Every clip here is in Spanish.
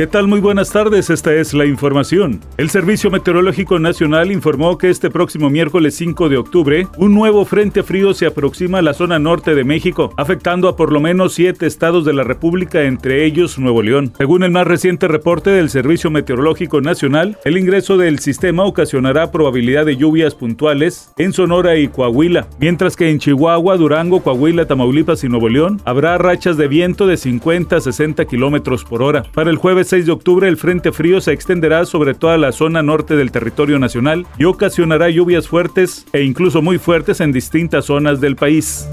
¿Qué tal? Muy buenas tardes, esta es la información. El Servicio Meteorológico Nacional informó que este próximo miércoles 5 de octubre, un nuevo frente frío se aproxima a la zona norte de México, afectando a por lo menos siete estados de la República, entre ellos Nuevo León. Según el más reciente reporte del Servicio Meteorológico Nacional, el ingreso del sistema ocasionará probabilidad de lluvias puntuales en Sonora y Coahuila, mientras que en Chihuahua, Durango, Coahuila, Tamaulipas y Nuevo León habrá rachas de viento de 50 a 60 kilómetros por hora. Para el jueves 6 de octubre el Frente Frío se extenderá sobre toda la zona norte del territorio nacional y ocasionará lluvias fuertes e incluso muy fuertes en distintas zonas del país.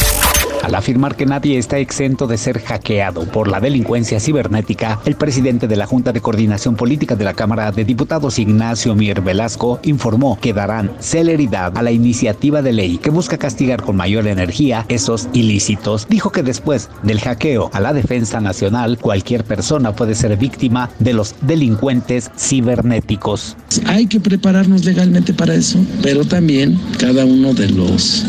Al afirmar que nadie está exento de ser hackeado por la delincuencia cibernética, el presidente de la Junta de Coordinación Política de la Cámara de Diputados, Ignacio Mier Velasco, informó que darán celeridad a la iniciativa de ley que busca castigar con mayor energía esos ilícitos. Dijo que después del hackeo a la defensa nacional, cualquier persona puede ser víctima de los delincuentes cibernéticos. Hay que prepararnos legalmente para eso, pero también cada uno de los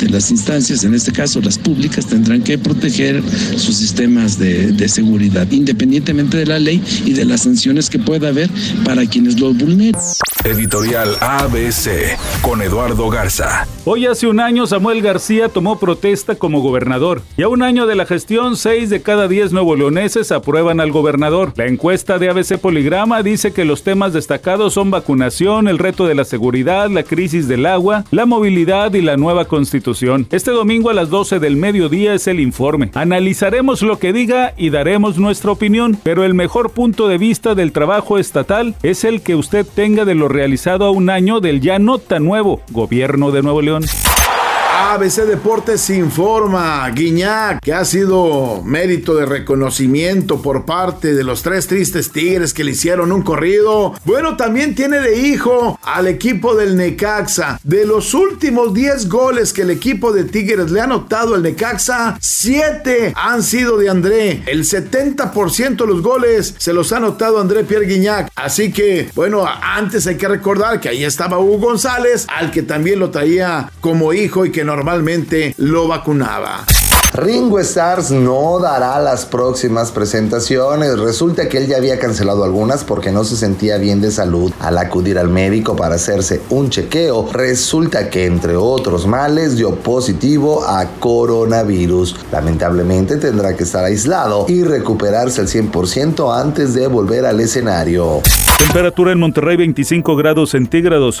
de las instancias, en este caso las públicas, tendrán que proteger sus sistemas de, de seguridad, independientemente de la ley y de las sanciones que pueda haber para quienes los vulneren. Editorial ABC con Eduardo Garza. Hoy hace un año Samuel García tomó protesta como gobernador y a un año de la gestión, 6 de cada 10 nuevo leoneses aprueban al gobernador. La encuesta de ABC Poligrama dice que los temas destacados son vacunación, el reto de la seguridad, la crisis del agua, la movilidad y la nueva constitución. Este domingo a las 12 del mediodía es el informe. Analizaremos lo que diga y daremos nuestra opinión, pero el mejor punto de vista del trabajo estatal es el que usted tenga de lo realizado a un año del ya no tan nuevo gobierno de Nuevo León. ABC Deportes informa, Guiñac, que ha sido mérito de reconocimiento por parte de los tres tristes Tigres que le hicieron un corrido. Bueno, también tiene de hijo al equipo del Necaxa. De los últimos 10 goles que el equipo de Tigres le ha anotado al Necaxa, 7 han sido de André. El 70% de los goles se los ha anotado André Pierre Guiñac. Así que, bueno, antes hay que recordar que ahí estaba Hugo González, al que también lo traía como hijo y que normalmente lo vacunaba. Ringo Stars no dará las próximas presentaciones. Resulta que él ya había cancelado algunas porque no se sentía bien de salud. Al acudir al médico para hacerse un chequeo, resulta que entre otros males dio positivo a coronavirus. Lamentablemente tendrá que estar aislado y recuperarse al 100% antes de volver al escenario. Temperatura en Monterrey 25 grados centígrados.